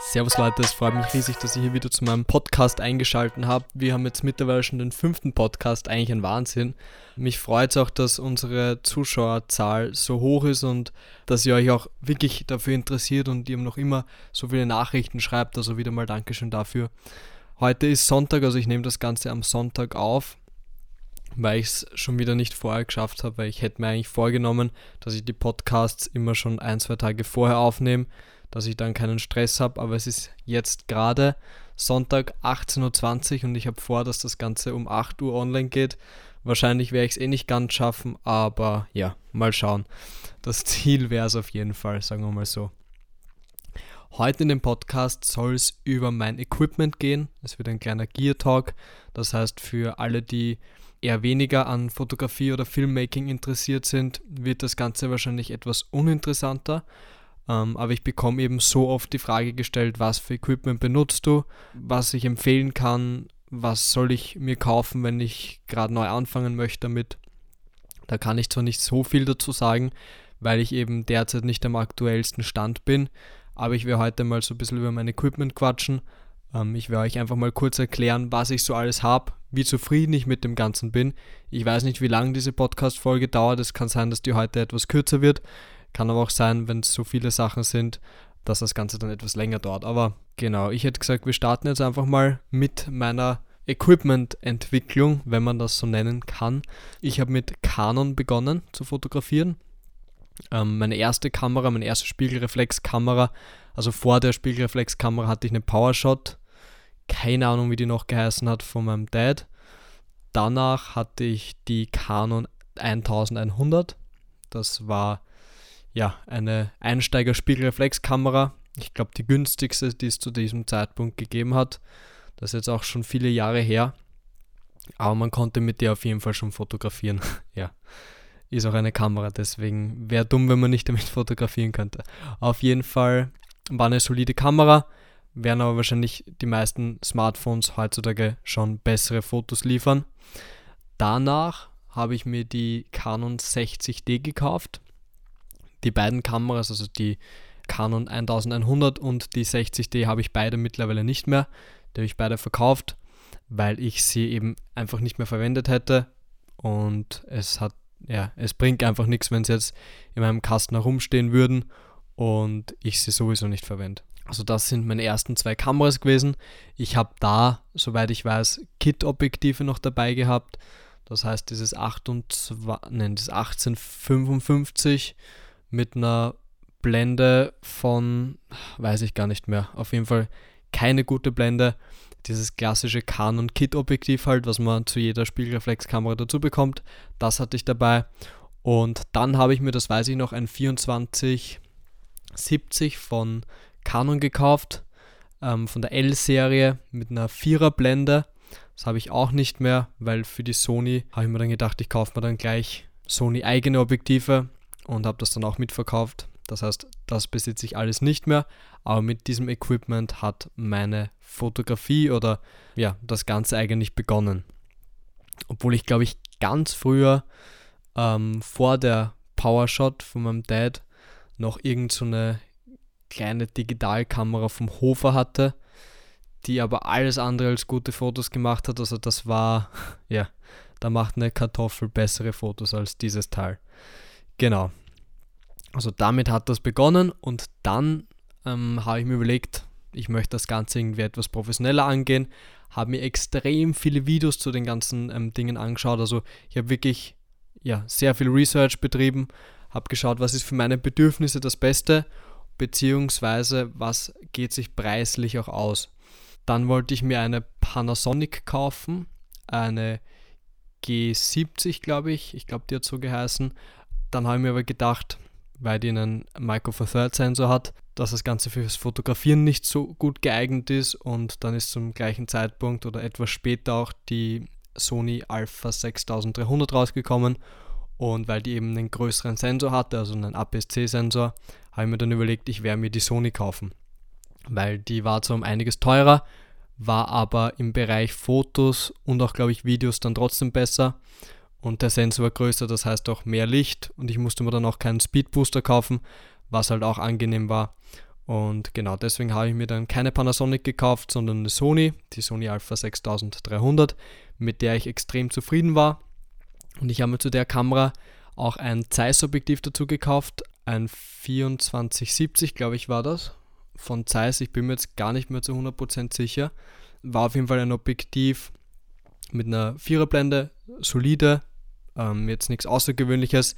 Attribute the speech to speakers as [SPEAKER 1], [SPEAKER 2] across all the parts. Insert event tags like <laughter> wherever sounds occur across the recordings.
[SPEAKER 1] Servus Leute, es freut mich riesig, dass ihr hier wieder zu meinem Podcast eingeschaltet habt. Wir haben jetzt mittlerweile schon den fünften Podcast, eigentlich ein Wahnsinn. Mich freut es auch, dass unsere Zuschauerzahl so hoch ist und dass ihr euch auch wirklich dafür interessiert und ihr noch immer so viele Nachrichten schreibt. Also wieder mal Dankeschön dafür. Heute ist Sonntag, also ich nehme das Ganze am Sonntag auf, weil ich es schon wieder nicht vorher geschafft habe, weil ich hätte mir eigentlich vorgenommen, dass ich die Podcasts immer schon ein, zwei Tage vorher aufnehme dass ich dann keinen Stress habe. Aber es ist jetzt gerade Sonntag 18.20 Uhr und ich habe vor, dass das Ganze um 8 Uhr online geht. Wahrscheinlich werde ich es eh nicht ganz schaffen, aber ja, mal schauen. Das <laughs> Ziel wäre es auf jeden Fall, sagen wir mal so. Heute in dem Podcast soll es über mein Equipment gehen. Es wird ein kleiner Gear Talk. Das heißt, für alle, die eher weniger an Fotografie oder Filmmaking interessiert sind, wird das Ganze wahrscheinlich etwas uninteressanter. Ähm, aber ich bekomme eben so oft die Frage gestellt, was für Equipment benutzt du, was ich empfehlen kann, was soll ich mir kaufen, wenn ich gerade neu anfangen möchte damit. Da kann ich zwar nicht so viel dazu sagen, weil ich eben derzeit nicht am aktuellsten Stand bin, aber ich werde heute mal so ein bisschen über mein Equipment quatschen. Ähm, ich werde euch einfach mal kurz erklären, was ich so alles habe, wie zufrieden ich mit dem Ganzen bin. Ich weiß nicht, wie lange diese Podcast-Folge dauert. Es kann sein, dass die heute etwas kürzer wird. Kann aber auch sein, wenn es so viele Sachen sind, dass das Ganze dann etwas länger dauert. Aber genau, ich hätte gesagt, wir starten jetzt einfach mal mit meiner Equipment-Entwicklung, wenn man das so nennen kann. Ich habe mit Canon begonnen zu fotografieren. Ähm, meine erste Kamera, meine erste Spiegelreflexkamera, also vor der Spiegelreflexkamera hatte ich eine PowerShot. Keine Ahnung, wie die noch geheißen hat, von meinem Dad. Danach hatte ich die Canon 1100. Das war ja, eine Einsteiger-Spiegelreflexkamera. Ich glaube, die günstigste, die es zu diesem Zeitpunkt gegeben hat. Das ist jetzt auch schon viele Jahre her. Aber man konnte mit der auf jeden Fall schon fotografieren. <laughs> ja, ist auch eine Kamera, deswegen wäre dumm, wenn man nicht damit <laughs> fotografieren könnte. Auf jeden Fall war eine solide Kamera, werden aber wahrscheinlich die meisten Smartphones heutzutage schon bessere Fotos liefern. Danach habe ich mir die Canon 60D gekauft die beiden Kameras, also die Canon 1100 und die 60D habe ich beide mittlerweile nicht mehr. Die habe ich beide verkauft, weil ich sie eben einfach nicht mehr verwendet hätte. Und es hat, ja, es bringt einfach nichts, wenn sie jetzt in meinem Kasten herumstehen würden und ich sie sowieso nicht verwende. Also das sind meine ersten zwei Kameras gewesen. Ich habe da, soweit ich weiß, Kit-Objektive noch dabei gehabt. Das heißt, dieses, 28, nein, das 1855 mit einer Blende von, weiß ich gar nicht mehr, auf jeden Fall keine gute Blende. Dieses klassische Canon-Kit-Objektiv halt, was man zu jeder Spiegelreflexkamera dazu bekommt, das hatte ich dabei. Und dann habe ich mir, das weiß ich noch, ein 2470 von Canon gekauft, ähm, von der L-Serie mit einer Vierer-Blende. Das habe ich auch nicht mehr, weil für die Sony habe ich mir dann gedacht, ich kaufe mir dann gleich Sony eigene Objektive und habe das dann auch mitverkauft. Das heißt, das besitze ich alles nicht mehr, aber mit diesem Equipment hat meine Fotografie oder ja, das Ganze eigentlich begonnen. Obwohl ich glaube ich ganz früher ähm, vor der Powershot von meinem Dad noch irgend so eine kleine Digitalkamera vom Hofer hatte, die aber alles andere als gute Fotos gemacht hat. Also das war, <laughs> ja, da macht eine Kartoffel bessere Fotos als dieses Teil. Genau. Also damit hat das begonnen und dann ähm, habe ich mir überlegt, ich möchte das Ganze irgendwie etwas professioneller angehen, habe mir extrem viele Videos zu den ganzen ähm, Dingen angeschaut. Also ich habe wirklich ja, sehr viel Research betrieben, habe geschaut, was ist für meine Bedürfnisse das Beste, beziehungsweise was geht sich preislich auch aus. Dann wollte ich mir eine Panasonic kaufen, eine G70, glaube ich. Ich glaube, die hat so geheißen. Dann habe ich mir aber gedacht, weil die einen Micro Four Third Sensor hat, dass das Ganze fürs Fotografieren nicht so gut geeignet ist und dann ist zum gleichen Zeitpunkt oder etwas später auch die Sony Alpha 6300 rausgekommen und weil die eben einen größeren Sensor hatte, also einen APS-C-Sensor, habe ich mir dann überlegt, ich werde mir die Sony kaufen, weil die war zwar um einiges teurer, war aber im Bereich Fotos und auch glaube ich Videos dann trotzdem besser und der Sensor war größer, das heißt auch mehr Licht und ich musste mir dann auch keinen Speedbooster kaufen, was halt auch angenehm war. Und genau deswegen habe ich mir dann keine Panasonic gekauft, sondern eine Sony, die Sony Alpha 6300, mit der ich extrem zufrieden war. Und ich habe mir zu der Kamera auch ein Zeiss-Objektiv dazu gekauft, ein 2470, glaube ich, war das, von Zeiss. Ich bin mir jetzt gar nicht mehr zu 100% sicher. War auf jeden Fall ein Objektiv mit einer Viererblende, solide, ähm, jetzt nichts Außergewöhnliches.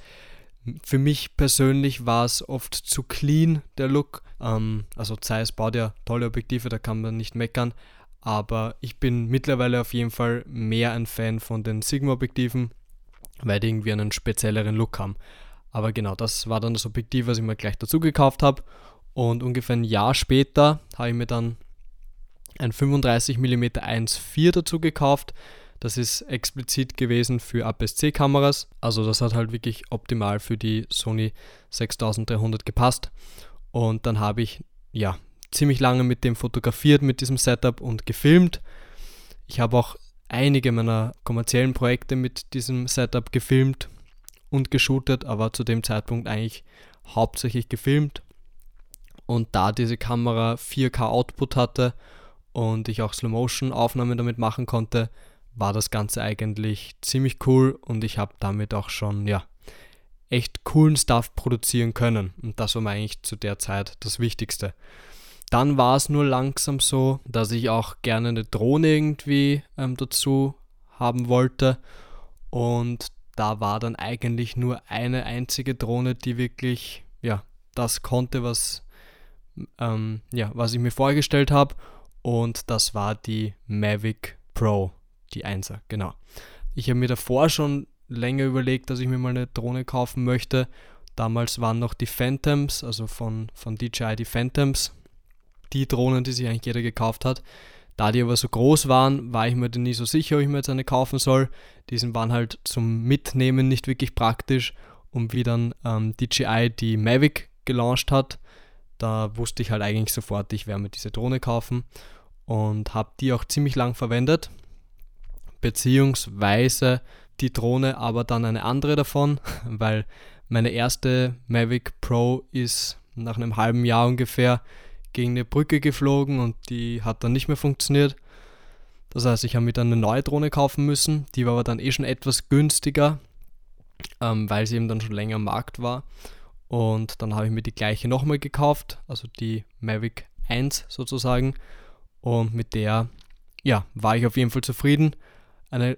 [SPEAKER 1] Für mich persönlich war es oft zu clean, der Look. Ähm, also Zeiss baut ja tolle Objektive, da kann man nicht meckern. Aber ich bin mittlerweile auf jeden Fall mehr ein Fan von den Sigma-Objektiven, weil die irgendwie einen spezielleren Look haben. Aber genau, das war dann das Objektiv, was ich mir gleich dazu gekauft habe. Und ungefähr ein Jahr später habe ich mir dann ein 35 mm 1.4 dazu gekauft. Das ist explizit gewesen für APS-C-Kameras. Also das hat halt wirklich optimal für die Sony 6300 gepasst. Und dann habe ich ja ziemlich lange mit dem fotografiert, mit diesem Setup und gefilmt. Ich habe auch einige meiner kommerziellen Projekte mit diesem Setup gefilmt und geshootet, aber zu dem Zeitpunkt eigentlich hauptsächlich gefilmt. Und da diese Kamera 4K Output hatte und ich auch Slow-Motion-Aufnahmen damit machen konnte, war das Ganze eigentlich ziemlich cool und ich habe damit auch schon, ja, echt coolen Stuff produzieren können. Und das war mir eigentlich zu der Zeit das Wichtigste. Dann war es nur langsam so, dass ich auch gerne eine Drohne irgendwie ähm, dazu haben wollte. Und da war dann eigentlich nur eine einzige Drohne, die wirklich, ja, das konnte, was, ähm, ja, was ich mir vorgestellt habe. Und das war die Mavic Pro die 1er, genau. Ich habe mir davor schon länger überlegt, dass ich mir mal eine Drohne kaufen möchte. Damals waren noch die Phantoms, also von, von DJI die Phantoms, die Drohnen, die sich eigentlich jeder gekauft hat. Da die aber so groß waren, war ich mir dann nie so sicher, ob ich mir jetzt eine kaufen soll. Diesen waren halt zum Mitnehmen nicht wirklich praktisch. Und wie dann ähm, DJI die Mavic gelauncht hat, da wusste ich halt eigentlich sofort, ich werde mir diese Drohne kaufen und habe die auch ziemlich lang verwendet beziehungsweise die Drohne aber dann eine andere davon, <laughs> weil meine erste Mavic Pro ist nach einem halben Jahr ungefähr gegen eine Brücke geflogen und die hat dann nicht mehr funktioniert. Das heißt, ich habe mir dann eine neue Drohne kaufen müssen, die war aber dann eh schon etwas günstiger, ähm, weil sie eben dann schon länger am Markt war. Und dann habe ich mir die gleiche nochmal gekauft, also die Mavic 1 sozusagen. Und mit der, ja, war ich auf jeden Fall zufrieden. Eine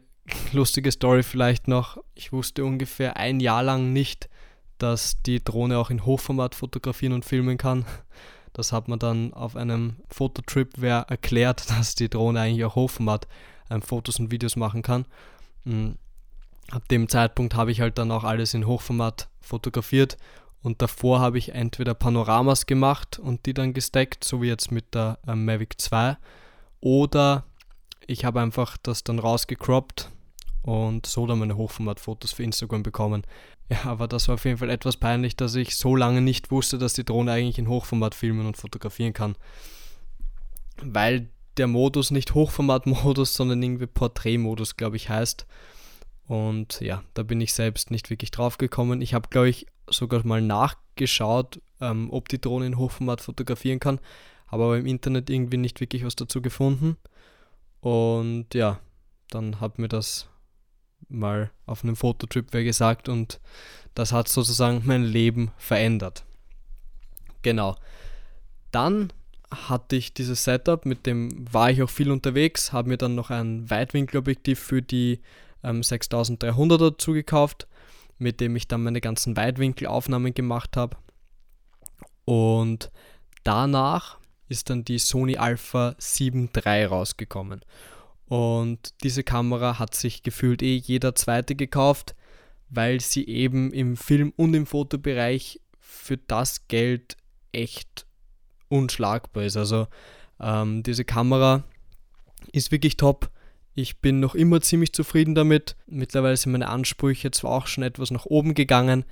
[SPEAKER 1] lustige Story vielleicht noch. Ich wusste ungefähr ein Jahr lang nicht, dass die Drohne auch in Hochformat fotografieren und filmen kann. Das hat man dann auf einem Fototrip wer erklärt, <laughs> dass die Drohne eigentlich auch Hochformat ähm, Fotos und Videos machen kann. Mhm. Ab dem Zeitpunkt habe ich halt dann auch alles in Hochformat fotografiert und davor habe ich entweder Panoramas gemacht und die dann gesteckt, so wie jetzt mit der ähm, Mavic 2, oder ich habe einfach das dann rausgecroppt und so dann meine Hochformatfotos für Instagram bekommen. Ja, aber das war auf jeden Fall etwas peinlich, dass ich so lange nicht wusste, dass die Drohne eigentlich in Hochformat filmen und fotografieren kann. Weil der Modus nicht Hochformat-Modus, <laughs> sondern irgendwie Porträtmodus, glaube ich, heißt. Und ja, da bin ich selbst nicht wirklich drauf gekommen. Ich habe, glaube ich, sogar mal nachgeschaut, ähm, ob die Drohne in Hochformat fotografieren kann, habe aber im Internet irgendwie nicht wirklich was dazu gefunden. Und ja, dann hat mir das mal auf einem Fototrip wer gesagt und das hat sozusagen mein Leben verändert. Genau. Dann hatte ich dieses Setup, mit dem war ich auch viel unterwegs, habe mir dann noch ein Weitwinkelobjektiv für die ähm, 6300er dazu gekauft, mit dem ich dann meine ganzen Weitwinkelaufnahmen gemacht habe. Und danach ist dann die Sony Alpha 7 III rausgekommen. Und diese Kamera hat sich gefühlt eh jeder zweite gekauft, weil sie eben im Film- und im Fotobereich für das Geld echt unschlagbar ist. Also ähm, diese Kamera ist wirklich top. Ich bin noch immer ziemlich zufrieden damit. Mittlerweile sind meine Ansprüche zwar auch schon etwas nach oben gegangen,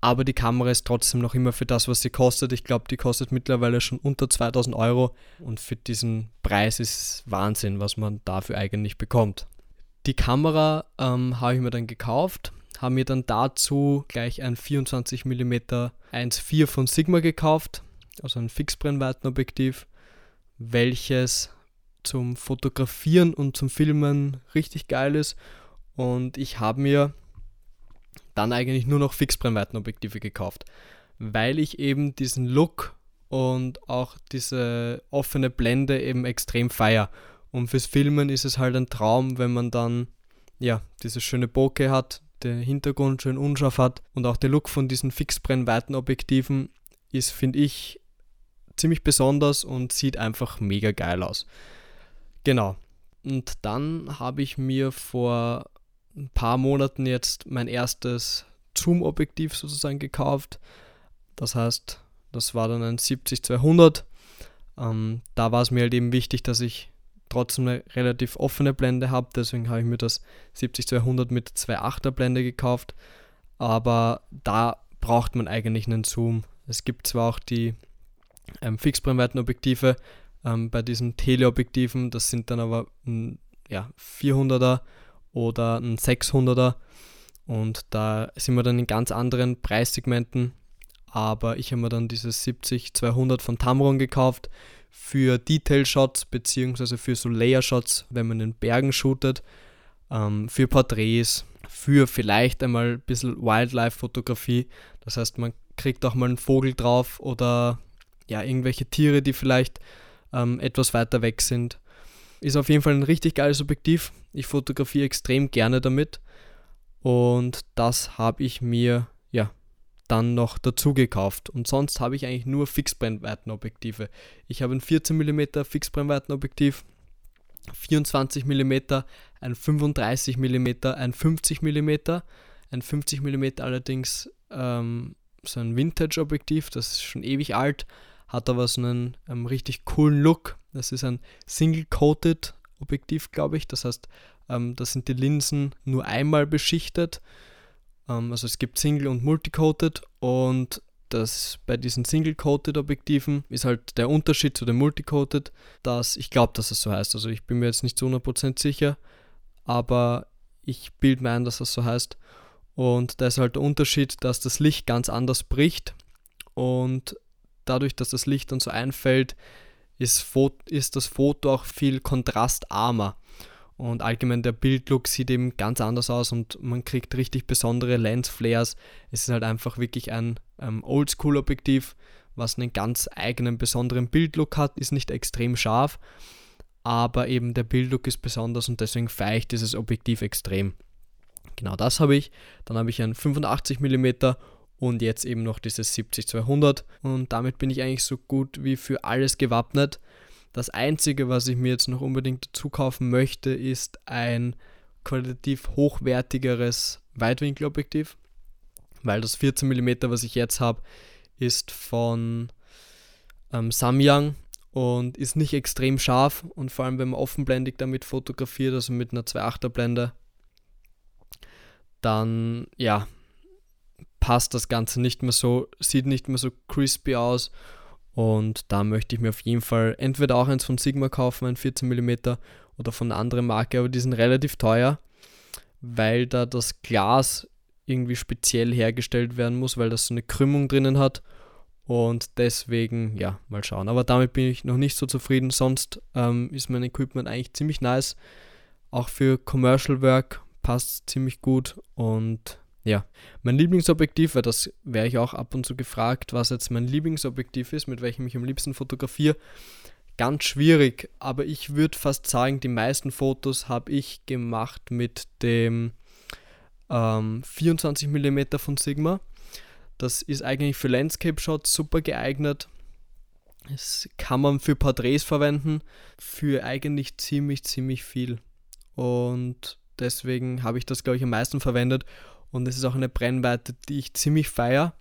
[SPEAKER 1] aber die Kamera ist trotzdem noch immer für das, was sie kostet. Ich glaube, die kostet mittlerweile schon unter 2000 Euro und für diesen Preis ist Wahnsinn, was man dafür eigentlich bekommt. Die Kamera ähm, habe ich mir dann gekauft, habe mir dann dazu gleich ein 24 mm 1.4 von Sigma gekauft. also ein Fixbrennweitenobjektiv, welches zum Fotografieren und zum Filmen richtig geil ist. Und ich habe mir dann eigentlich nur noch Fixbrennweitenobjektive gekauft, weil ich eben diesen Look und auch diese offene Blende eben extrem feier. Und fürs Filmen ist es halt ein Traum, wenn man dann ja diese schöne Bokeh hat, der Hintergrund schön unscharf hat und auch der Look von diesen Fixbrennweitenobjektiven ist, finde ich, ziemlich besonders und sieht einfach mega geil aus. Genau. Und dann habe ich mir vor ein paar Monaten jetzt mein erstes Zoom-Objektiv sozusagen gekauft. Das heißt, das war dann ein 70-200. Ähm, da war es mir halt eben wichtig, dass ich trotzdem eine relativ offene Blende habe. Deswegen habe ich mir das 70-200 mit 2.8er Blende gekauft. Aber da braucht man eigentlich einen Zoom. Es gibt zwar auch die ähm, Fixbrennweitenobjektive ähm, bei diesen Teleobjektiven, das sind dann aber ein ja, 400er oder ein 600er und da sind wir dann in ganz anderen Preissegmenten aber ich habe mir dann dieses 70-200 von Tamron gekauft für Detail-Shots beziehungsweise für so Layer-Shots, wenn man in Bergen shootet, ähm, für Porträts, für vielleicht einmal ein bisschen Wildlife-Fotografie. Das heißt, man kriegt auch mal einen Vogel drauf oder ja, irgendwelche Tiere, die vielleicht ähm, etwas weiter weg sind. Ist auf jeden Fall ein richtig geiles Objektiv. Ich fotografiere extrem gerne damit. Und das habe ich mir ja dann noch dazu gekauft. Und sonst habe ich eigentlich nur Fixbrennweitenobjektive. Ich habe ein 14 mm Fixbrennweitenobjektiv, 24 mm, ein 35 mm, ein 50 mm, ein 50 mm allerdings ähm, so ein Vintage-Objektiv, das ist schon ewig alt, hat aber so einen ähm, richtig coolen Look. Das ist ein Single-Coated Objektiv, glaube ich. Das heißt, ähm, da sind die Linsen nur einmal beschichtet ähm, also es gibt Single und Multicoated und das bei diesen Single-Coated Objektiven ist halt der Unterschied zu den Multicoated, dass ich glaube, dass es so heißt. Also ich bin mir jetzt nicht zu 100% sicher, aber ich bilde mir ein, dass das so heißt. Und da ist halt der Unterschied, dass das Licht ganz anders bricht und dadurch, dass das Licht dann so einfällt, ist, ist das Foto auch viel kontrastarmer. Und allgemein der Bildlook sieht eben ganz anders aus und man kriegt richtig besondere Lensflares. Es ist halt einfach wirklich ein ähm, Oldschool-Objektiv, was einen ganz eigenen besonderen Bildlook hat, ist nicht extrem scharf, aber eben der Bildlook ist besonders und deswegen feiere ich dieses Objektiv extrem. Genau das habe ich. Dann habe ich ein 85 mm und jetzt eben noch dieses 70-200 und damit bin ich eigentlich so gut wie für alles gewappnet. Das Einzige, was ich mir jetzt noch unbedingt dazu kaufen möchte, ist ein qualitativ hochwertigeres Weitwinkelobjektiv, weil das 14 mm, was ich jetzt habe, ist von ähm, Samyang und ist nicht extrem scharf und vor allem wenn man offenblendig damit fotografiert, also mit einer 2.8er Blende, dann ja, passt das Ganze nicht mehr so, sieht nicht mehr so crispy aus und da möchte ich mir auf jeden Fall entweder auch eins von Sigma kaufen, ein 14 mm oder von einer anderen Marke, aber die sind relativ teuer, weil da das Glas irgendwie speziell hergestellt werden muss, weil das so eine Krümmung drinnen hat. Und deswegen, ja, mal schauen. Aber damit bin ich noch nicht so zufrieden. Sonst ähm, ist mein Equipment eigentlich ziemlich nice. Auch für Commercial Work passt ziemlich gut. Und ja, mein Lieblingsobjektiv, weil das wäre ich auch ab und zu gefragt, was jetzt mein Lieblingsobjektiv ist, mit welchem ich am liebsten fotografiere. Ganz schwierig, aber ich würde fast sagen, die meisten Fotos habe ich gemacht mit dem ähm, 24 mm von Sigma. Das ist eigentlich für Landscape Shots super geeignet. Das kann man für Porträts verwenden, für eigentlich ziemlich, ziemlich viel. Und deswegen habe ich das, glaube ich, am meisten verwendet. Und es ist auch eine Brennweite, die ich ziemlich feiere,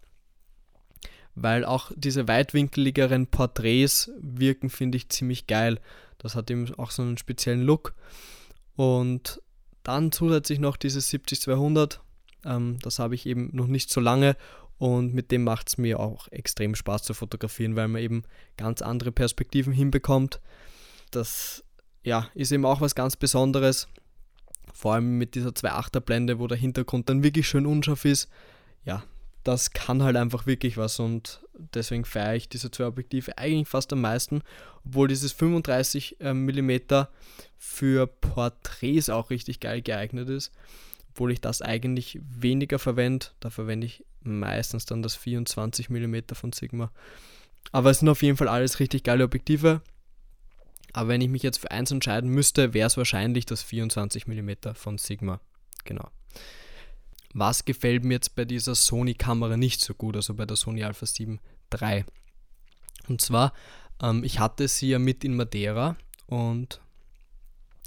[SPEAKER 1] weil auch diese weitwinkeligeren Porträts wirken, finde ich, ziemlich geil. Das hat eben auch so einen speziellen Look. Und dann zusätzlich noch dieses 70-200. Ähm, das habe ich eben noch nicht so lange und mit dem macht es mir auch extrem Spaß zu fotografieren, weil man eben ganz andere Perspektiven hinbekommt. Das ja, ist eben auch was ganz Besonderes. Vor allem mit dieser 2.8er Blende, wo der Hintergrund dann wirklich schön unscharf ist. Ja, das kann halt einfach wirklich was und deswegen feiere ich diese zwei Objektive eigentlich fast am meisten, obwohl dieses 35 äh, mm für Porträts auch richtig geil geeignet ist, obwohl ich das eigentlich weniger verwende, da verwende ich meistens dann das 24 mm von Sigma. Aber es sind auf jeden Fall alles richtig geile Objektive. Aber wenn ich mich jetzt für eins entscheiden müsste, wäre es wahrscheinlich das 24 mm von Sigma. Genau. Was gefällt mir jetzt bei dieser Sony-Kamera nicht so gut, also bei der Sony Alpha 7 III? Und zwar, ähm, ich hatte sie ja mit in Madeira und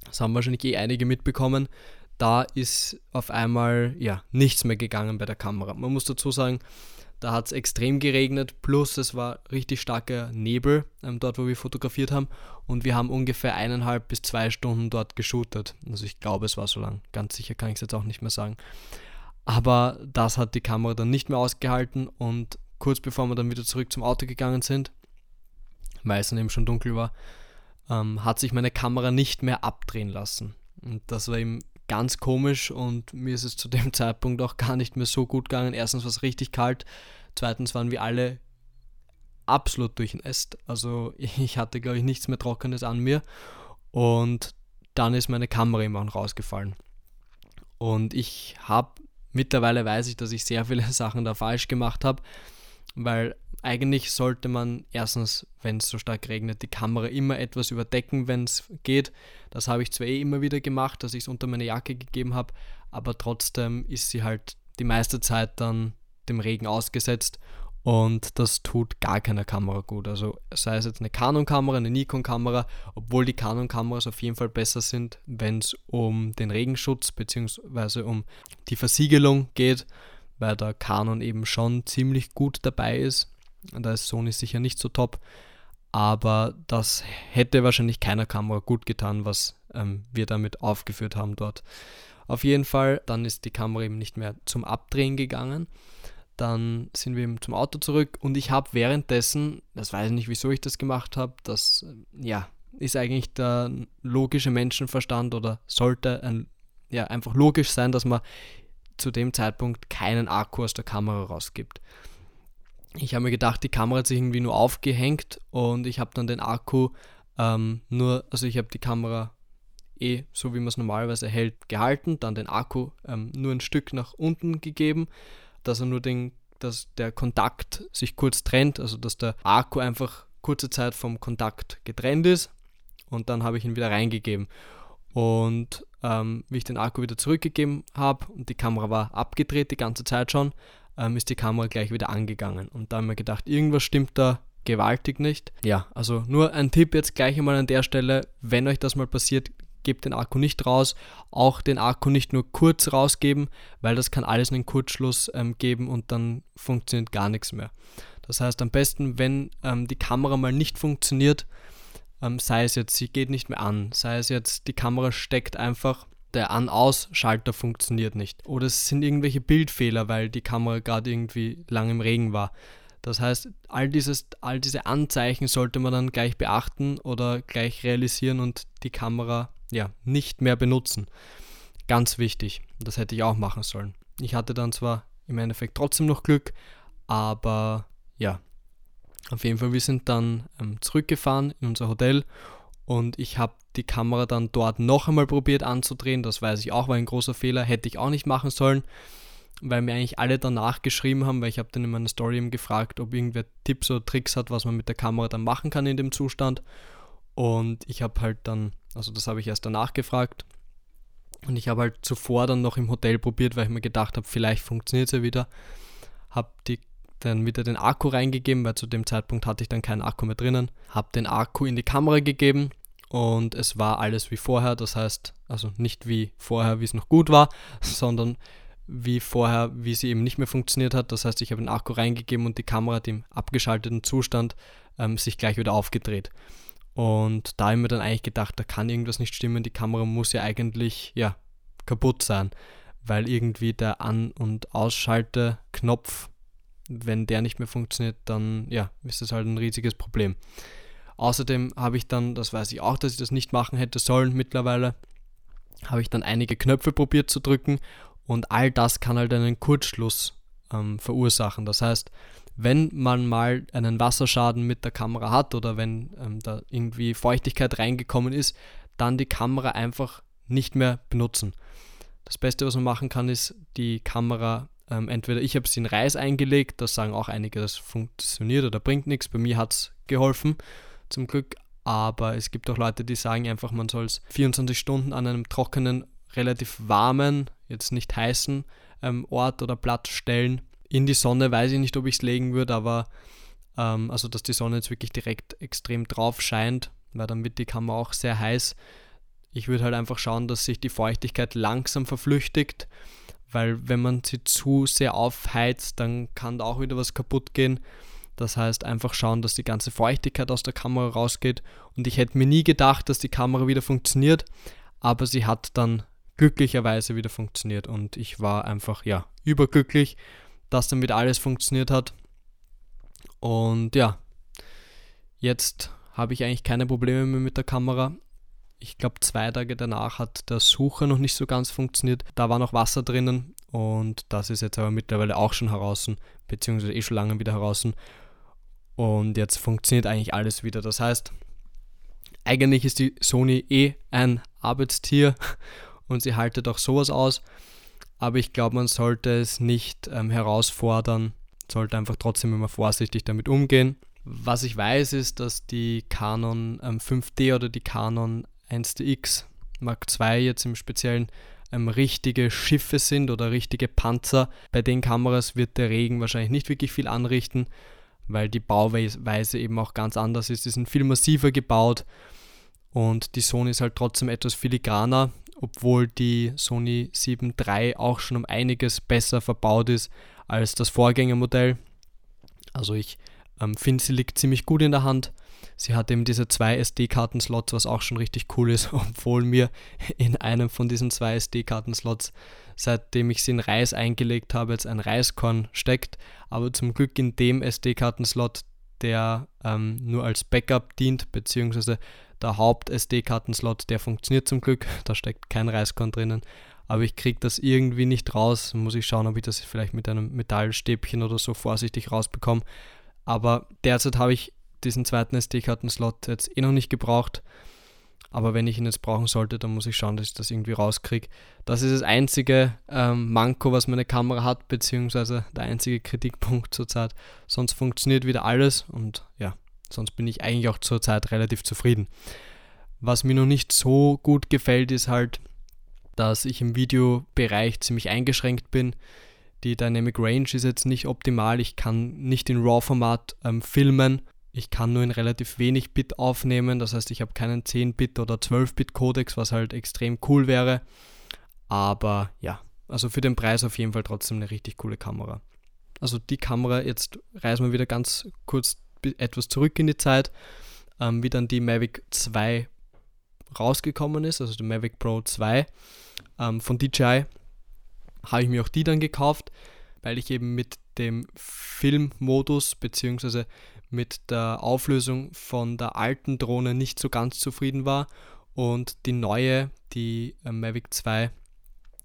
[SPEAKER 1] das haben wahrscheinlich eh einige mitbekommen. Da ist auf einmal ja nichts mehr gegangen bei der Kamera. Man muss dazu sagen, da hat es extrem geregnet, plus es war richtig starker Nebel ähm, dort, wo wir fotografiert haben. Und wir haben ungefähr eineinhalb bis zwei Stunden dort geshootet. Also ich glaube, es war so lang. Ganz sicher kann ich es jetzt auch nicht mehr sagen. Aber das hat die Kamera dann nicht mehr ausgehalten und kurz bevor wir dann wieder zurück zum Auto gegangen sind, weil es dann eben schon dunkel war, ähm, hat sich meine Kamera nicht mehr abdrehen lassen. Und das war eben ganz komisch und mir ist es zu dem <laughs> Zeitpunkt auch gar nicht mehr so gut gegangen. Erstens war es richtig kalt, zweitens waren wir alle absolut durchnässt. Also <laughs> ich hatte, glaube ich, nichts mehr Trockenes an mir und dann ist meine Kamera immer rausgefallen. Und ich habe Mittlerweile weiß ich, dass ich sehr viele <laughs> Sachen da falsch gemacht habe, weil eigentlich sollte man erstens, wenn es so stark regnet, die Kamera immer etwas überdecken, wenn es geht. Das habe ich zwar eh immer wieder gemacht, dass ich es unter meine Jacke gegeben habe, aber trotzdem ist sie halt die meiste Zeit dann dem Regen ausgesetzt und das tut gar keiner Kamera gut. Also sei es jetzt eine Canon-Kamera, eine Nikon-Kamera, obwohl die Canon-Kameras auf jeden Fall besser sind, wenn es um den Regenschutz bzw. um die Versiegelung geht, weil der Canon eben schon ziemlich gut dabei ist. Da ist Sony sicher nicht so top, aber das hätte wahrscheinlich keiner Kamera gut getan, was ähm, wir damit aufgeführt haben dort. Auf jeden Fall, dann ist die Kamera eben nicht mehr zum Abdrehen gegangen. Dann sind wir eben zum Auto zurück und ich habe währenddessen, das weiß ich nicht, wieso ich das gemacht habe, das ja, ist eigentlich der logische Menschenverstand oder sollte ein, ja, einfach logisch sein, dass man zu dem Zeitpunkt keinen Akku aus der Kamera rausgibt. Ich habe mir gedacht, die Kamera hat sich irgendwie nur aufgehängt und ich habe dann den Akku ähm, nur, also ich habe die Kamera eh so wie man es normalerweise hält, gehalten, dann den Akku ähm, nur ein Stück nach unten gegeben dass er nur den, dass der Kontakt sich kurz trennt, also dass der Akku einfach kurze Zeit vom Kontakt getrennt ist und dann habe ich ihn wieder reingegeben. Und ähm, wie ich den Akku wieder zurückgegeben habe und die Kamera war abgedreht die ganze Zeit schon, ähm, ist die Kamera gleich wieder angegangen. Und da habe ich mir gedacht, irgendwas stimmt da gewaltig nicht. Ja, also nur ein Tipp jetzt gleich einmal an der Stelle, wenn euch das mal passiert, gebt den Akku nicht raus, auch den Akku nicht nur kurz rausgeben, weil das kann alles einen Kurzschluss ähm, geben und dann funktioniert gar nichts mehr. Das heißt, am besten, wenn ähm, die Kamera mal nicht funktioniert, ähm, sei es jetzt, sie geht nicht mehr an, sei es jetzt, die Kamera steckt einfach, der An-Aus-Schalter funktioniert nicht. Oder es sind irgendwelche Bildfehler, weil die Kamera gerade irgendwie lang im Regen war. Das heißt, all, dieses, all diese Anzeichen sollte man dann gleich beachten oder gleich realisieren und die Kamera ja, nicht mehr benutzen. Ganz wichtig. Das hätte ich auch machen sollen. Ich hatte dann zwar im Endeffekt trotzdem noch Glück, aber ja, auf jeden Fall, wir sind dann ähm, zurückgefahren in unser Hotel und ich habe die Kamera dann dort noch einmal probiert anzudrehen. Das weiß ich auch, war ein großer Fehler. Hätte ich auch nicht machen sollen, weil mir eigentlich alle danach geschrieben haben, weil ich habe dann in meiner Story gefragt, ob irgendwer Tipps oder Tricks hat, was man mit der Kamera dann machen kann in dem Zustand. Und ich habe halt dann also das habe ich erst danach gefragt. Und ich habe halt zuvor dann noch im Hotel probiert, weil ich mir gedacht habe, vielleicht funktioniert es ja wieder. Habe dann wieder den Akku reingegeben, weil zu dem Zeitpunkt hatte ich dann keinen Akku mehr drinnen. Habe den Akku in die Kamera gegeben und es war alles wie vorher. Das heißt, also nicht wie vorher, wie es noch gut war, sondern wie vorher, wie sie eben nicht mehr funktioniert hat. Das heißt, ich habe den Akku reingegeben und die Kamera hat im abgeschalteten Zustand ähm, sich gleich wieder aufgedreht. Und da habe ich mir dann eigentlich gedacht, da kann irgendwas nicht stimmen, die Kamera muss ja eigentlich ja, kaputt sein, weil irgendwie der An- und Ausschalteknopf, wenn der nicht mehr funktioniert, dann ja, ist das halt ein riesiges Problem. Außerdem habe ich dann, das weiß ich auch, dass ich das nicht machen hätte sollen mittlerweile, habe ich dann einige Knöpfe probiert zu drücken und all das kann halt einen Kurzschluss ähm, verursachen. Das heißt, wenn man mal einen Wasserschaden mit der Kamera hat oder wenn ähm, da irgendwie Feuchtigkeit reingekommen ist, dann die Kamera einfach nicht mehr benutzen. Das Beste, was man machen kann, ist die Kamera, ähm, entweder ich habe sie in Reis eingelegt, das sagen auch einige, das funktioniert oder bringt nichts. Bei mir hat es geholfen, zum Glück. Aber es gibt auch Leute, die sagen einfach, man soll es 24 Stunden an einem trockenen, relativ warmen, jetzt nicht heißen ähm, Ort oder Platz stellen in die Sonne weiß ich nicht, ob ich es legen würde, aber ähm, also dass die Sonne jetzt wirklich direkt extrem drauf scheint, weil dann wird die Kamera auch sehr heiß. Ich würde halt einfach schauen, dass sich die Feuchtigkeit langsam verflüchtigt, weil wenn man sie zu sehr aufheizt, dann kann da auch wieder was kaputt gehen. Das heißt, einfach schauen, dass die ganze Feuchtigkeit aus der Kamera rausgeht. Und ich hätte mir nie gedacht, dass die Kamera wieder funktioniert, aber sie hat dann glücklicherweise wieder funktioniert und ich war einfach, ja, überglücklich dass wieder alles funktioniert hat. Und ja, jetzt habe ich eigentlich keine Probleme mehr mit der Kamera. Ich glaube, zwei Tage danach hat der Sucher noch nicht so ganz funktioniert. Da war noch Wasser drinnen und das ist jetzt aber mittlerweile auch schon heraus, beziehungsweise eh schon lange wieder heraus. Und jetzt funktioniert eigentlich alles wieder. Das heißt, eigentlich ist die Sony eh ein Arbeitstier <laughs> und sie haltet auch sowas aus aber ich glaube, man sollte es nicht ähm, herausfordern, sollte einfach trotzdem immer vorsichtig damit umgehen. Was ich weiß, ist, dass die Canon ähm, 5D oder die Canon 1DX Mark II jetzt im Speziellen ähm, richtige Schiffe sind oder richtige Panzer. Bei den Kameras wird der Regen wahrscheinlich nicht wirklich viel anrichten, weil die Bauweise eben auch ganz anders ist. Die sind viel massiver gebaut und die Sony ist halt trotzdem etwas filigraner obwohl die Sony 7 III auch schon um einiges besser verbaut ist als das Vorgängermodell. Also ich ähm, finde, sie liegt ziemlich gut in der Hand. Sie hat eben diese zwei SD-Karten-Slots, was auch schon richtig cool ist, <laughs> obwohl mir in einem von diesen zwei SD-Karten-Slots, seitdem ich sie in Reis eingelegt habe, jetzt ein Reiskorn steckt. Aber zum Glück in dem SD-Karten-Slot, der ähm, nur als Backup dient, beziehungsweise der Haupt-SD-Kartenslot, der funktioniert zum Glück, <laughs> da steckt kein Reiskorn drinnen, aber ich kriege das irgendwie nicht raus. Muss ich schauen, ob ich das vielleicht mit einem Metallstäbchen oder so vorsichtig rausbekomme. Aber derzeit habe ich diesen zweiten SD-Kartenslot jetzt eh noch nicht gebraucht. Aber wenn ich ihn jetzt brauchen sollte, dann muss ich schauen, dass ich das irgendwie rauskriege. Das ist das einzige ähm, Manko, was meine Kamera hat, beziehungsweise der einzige Kritikpunkt zurzeit. Sonst funktioniert wieder alles und ja, Sonst bin ich eigentlich auch zurzeit relativ zufrieden. Was mir noch nicht so gut gefällt, ist halt, dass ich im Videobereich ziemlich eingeschränkt bin. Die Dynamic Range ist jetzt nicht optimal. Ich kann nicht in RAW-Format ähm, filmen. Ich kann nur in relativ wenig Bit aufnehmen. Das heißt, ich habe keinen 10-Bit oder 12-Bit-Codex, was halt extrem cool wäre. Aber ja, also für den Preis auf jeden Fall trotzdem eine richtig coole Kamera. Also die Kamera, jetzt reisen wir wieder ganz kurz etwas zurück in die Zeit, ähm, wie dann die Mavic 2 rausgekommen ist, also die Mavic Pro 2 ähm, von DJI, habe ich mir auch die dann gekauft, weil ich eben mit dem Filmmodus bzw. mit der Auflösung von der alten Drohne nicht so ganz zufrieden war und die neue, die äh, Mavic 2,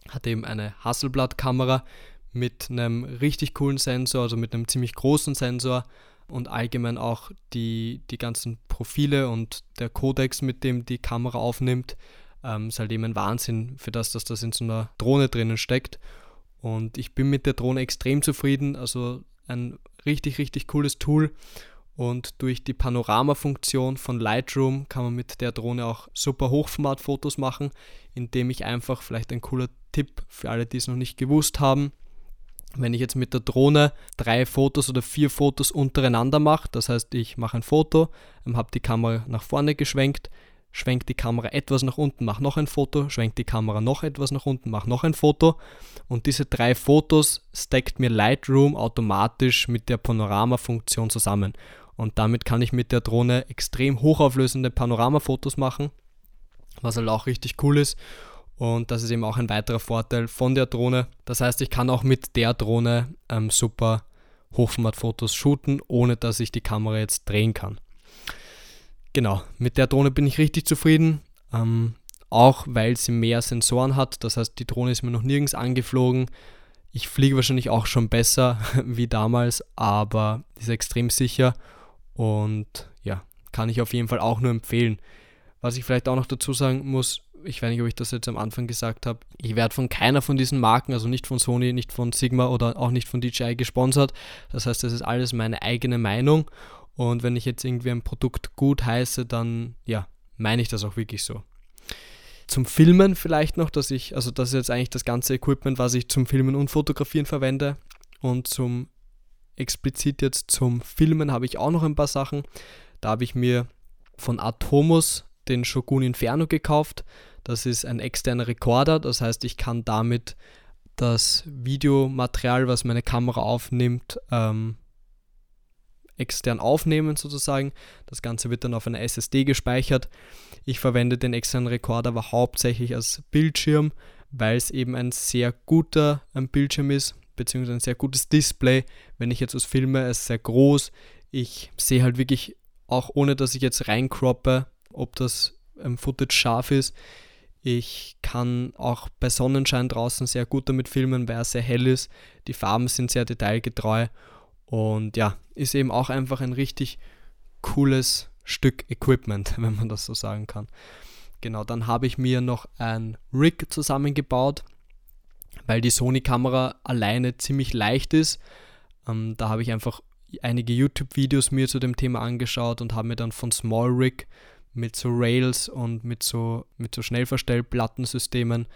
[SPEAKER 1] hat eben eine Hasselblatt-Kamera mit einem richtig coolen Sensor, also mit einem ziemlich großen Sensor und allgemein auch die, die ganzen Profile und der Codex, mit dem die Kamera aufnimmt, ähm, ist halt eben ein Wahnsinn für das, dass das in so einer Drohne drinnen steckt. Und ich bin mit der Drohne extrem zufrieden, also ein richtig, richtig cooles Tool. Und durch die Panorama-Funktion von Lightroom kann man mit der Drohne auch super Hochformat-Fotos machen, indem ich einfach vielleicht ein cooler Tipp für alle, die es noch nicht gewusst haben wenn ich jetzt mit der Drohne drei Fotos oder vier Fotos untereinander mache, das heißt, ich mache ein Foto, ähm, habe die Kamera nach vorne geschwenkt, schwenkt die Kamera etwas nach unten, mache noch ein Foto, schwenkt die Kamera noch etwas nach unten, mache noch ein Foto und diese drei Fotos stackt mir Lightroom automatisch mit der Panorama-Funktion zusammen. Und damit kann ich mit der Drohne extrem hochauflösende Panoramafotos machen, was halt auch richtig cool ist. Und das ist eben auch ein weiterer Vorteil von der Drohne. Das heißt, ich kann auch mit der Drohne ähm, super Hochformatfotos shooten, ohne dass ich die Kamera jetzt drehen kann. Genau, mit der Drohne bin ich richtig zufrieden. Ähm, auch weil sie mehr Sensoren hat. Das heißt, die Drohne ist mir noch nirgends angeflogen. Ich fliege wahrscheinlich auch schon besser <laughs> wie damals, aber ist extrem sicher und ja, kann ich auf jeden Fall auch nur empfehlen. Was ich vielleicht auch noch dazu sagen muss, ich weiß nicht, ob ich das jetzt am Anfang gesagt habe, ich werde von keiner von diesen Marken, also nicht von Sony, nicht von Sigma oder auch nicht von DJI gesponsert. Das heißt, das ist alles meine eigene Meinung. Und wenn ich jetzt irgendwie ein Produkt gut heiße, dann ja, meine ich das auch wirklich so. Zum Filmen vielleicht noch, dass ich, also das ist jetzt eigentlich das ganze Equipment, was ich zum Filmen und Fotografieren verwende. Und zum explizit jetzt zum Filmen habe ich auch noch ein paar Sachen. Da habe ich mir von Atomos den Shogun Inferno gekauft. Das ist ein externer Rekorder, das heißt, ich kann damit das Videomaterial, was meine Kamera aufnimmt, ähm, extern aufnehmen sozusagen. Das Ganze wird dann auf einer SSD gespeichert. Ich verwende den externen Rekorder aber hauptsächlich als Bildschirm, weil es eben ein sehr guter ein Bildschirm ist, beziehungsweise ein sehr gutes Display. Wenn ich jetzt was filme, es ist sehr groß. Ich sehe halt wirklich, auch ohne dass ich jetzt reinkroppe, ob das ähm, Footage scharf ist. Ich kann auch bei Sonnenschein draußen sehr gut damit filmen, weil er sehr hell ist. Die Farben sind sehr detailgetreu und ja, ist eben auch einfach ein richtig cooles Stück Equipment, <laughs> wenn man das so sagen kann. Genau, dann habe ich mir noch ein Rig zusammengebaut, weil die Sony-Kamera alleine ziemlich leicht ist. Ähm, da habe ich einfach einige YouTube-Videos mir zu dem Thema angeschaut und habe mir dann von Small Rig mit so Rails und mit so, mit so Schnellverstellplattensystemen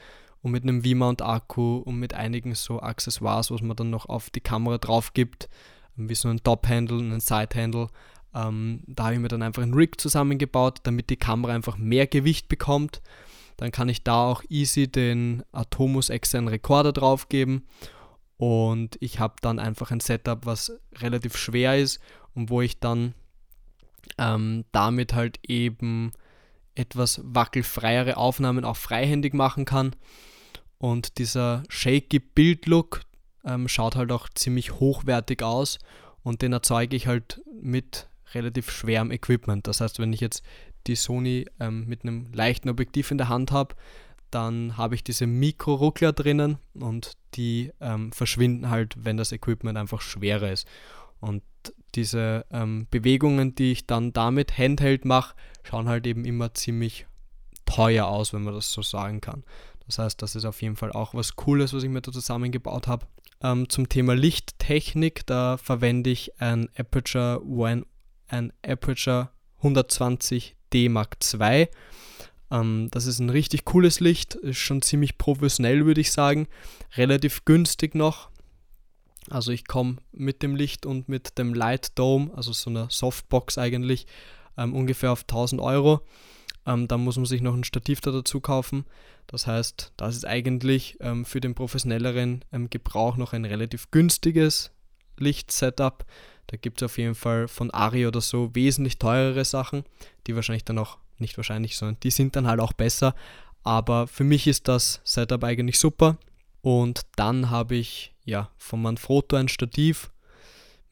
[SPEAKER 1] und mit einem V-Mount-Akku und mit einigen so Accessoires, was man dann noch auf die Kamera drauf gibt, wie so ein Top-Handle und ein Side-Handle. Ähm, da habe ich mir dann einfach ein Rig zusammengebaut, damit die Kamera einfach mehr Gewicht bekommt. Dann kann ich da auch easy den Atomos externen Rekorder drauf geben und ich habe dann einfach ein Setup, was relativ schwer ist und wo ich dann ähm, damit halt eben etwas wackelfreiere Aufnahmen auch freihändig machen kann. Und dieser shaky Bildlook ähm, schaut halt auch ziemlich hochwertig aus und den erzeuge ich halt mit relativ schwerem Equipment. Das heißt, wenn ich jetzt die Sony ähm, mit einem leichten Objektiv in der Hand habe, dann habe ich diese Mikroruckler drinnen und die ähm, verschwinden halt, wenn das Equipment einfach schwerer ist. Und diese ähm, Bewegungen, die ich dann damit Handheld mache, schauen halt eben immer ziemlich teuer aus, wenn man das so sagen kann. Das heißt, das ist auf jeden Fall auch was Cooles, was ich mir da zusammengebaut habe. Ähm, zum Thema Lichttechnik, da verwende ich ein Aperture, One, ein Aperture 120D Mark II. Ähm, das ist ein richtig cooles Licht, ist schon ziemlich professionell, würde ich sagen. Relativ günstig noch, also ich komme mit dem Licht und mit dem Light Dome, also so einer Softbox eigentlich, ähm, ungefähr auf 1000 Euro. Ähm, dann muss man sich noch ein Stativ da dazu kaufen. Das heißt, das ist eigentlich ähm, für den professionelleren ähm, Gebrauch noch ein relativ günstiges Lichtsetup. Da gibt es auf jeden Fall von Ari oder so wesentlich teurere Sachen, die wahrscheinlich dann auch, nicht wahrscheinlich, sondern die sind dann halt auch besser. Aber für mich ist das Setup eigentlich super. Und dann habe ich ja von Manfrotto ein Stativ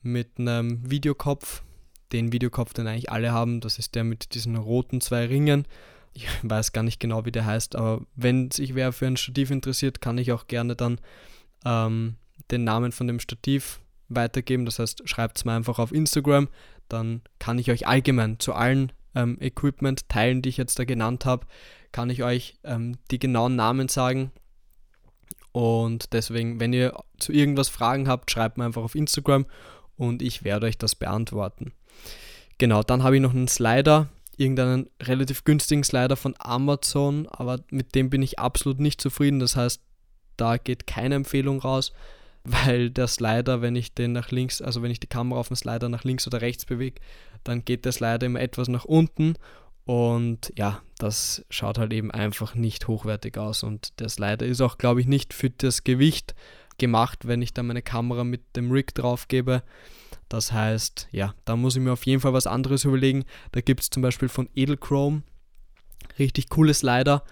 [SPEAKER 1] mit einem Videokopf. Den Videokopf, den eigentlich alle haben, das ist der mit diesen roten zwei Ringen. Ich <laughs> weiß gar nicht genau, wie der heißt, aber wenn sich wer für ein Stativ interessiert, kann ich auch gerne dann ähm, den Namen von dem Stativ weitergeben. Das heißt, schreibt es mir einfach auf Instagram, dann kann ich euch allgemein zu allen ähm, Equipment-Teilen, die ich jetzt da genannt habe, kann ich euch ähm, die genauen Namen sagen und deswegen, wenn ihr zu irgendwas Fragen habt, schreibt mir einfach auf Instagram und ich werde euch das beantworten. Genau, dann habe ich noch einen Slider, irgendeinen relativ günstigen Slider von Amazon, aber mit dem bin ich absolut nicht zufrieden. Das heißt, da geht keine Empfehlung raus, weil der Slider, wenn ich den nach links, also wenn ich die Kamera auf den Slider nach links oder rechts bewege, dann geht der Slider immer etwas nach unten und ja, das schaut halt eben einfach nicht hochwertig aus. Und der Slider ist auch, glaube ich, nicht für das Gewicht gemacht, wenn ich da meine Kamera mit dem Rig drauf gebe. Das heißt, ja, da muss ich mir auf jeden Fall was anderes überlegen. Da gibt es zum Beispiel von Edelchrome richtig coole Slider.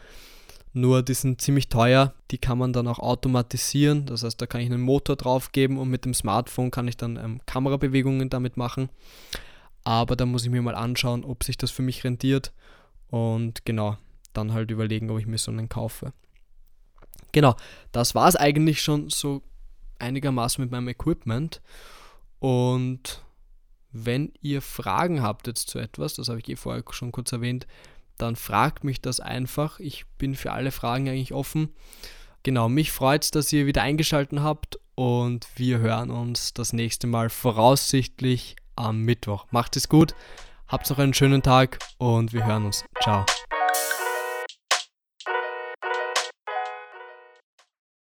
[SPEAKER 1] Nur die sind ziemlich teuer. Die kann man dann auch automatisieren. Das heißt, da kann ich einen Motor drauf geben und mit dem Smartphone kann ich dann ähm, Kamerabewegungen damit machen. Aber da muss ich mir mal anschauen, ob sich das für mich rentiert. Und genau, dann halt überlegen, ob ich mir so einen kaufe. Genau, das war es eigentlich schon so einigermaßen mit meinem Equipment. Und wenn ihr Fragen habt jetzt zu etwas, das habe ich eh vorher schon kurz erwähnt, dann fragt mich das einfach. Ich bin für alle Fragen eigentlich offen. Genau, mich freut es, dass ihr wieder eingeschaltet habt und wir hören uns das nächste Mal voraussichtlich am Mittwoch. Macht es gut, habt noch einen schönen Tag und wir hören uns. Ciao.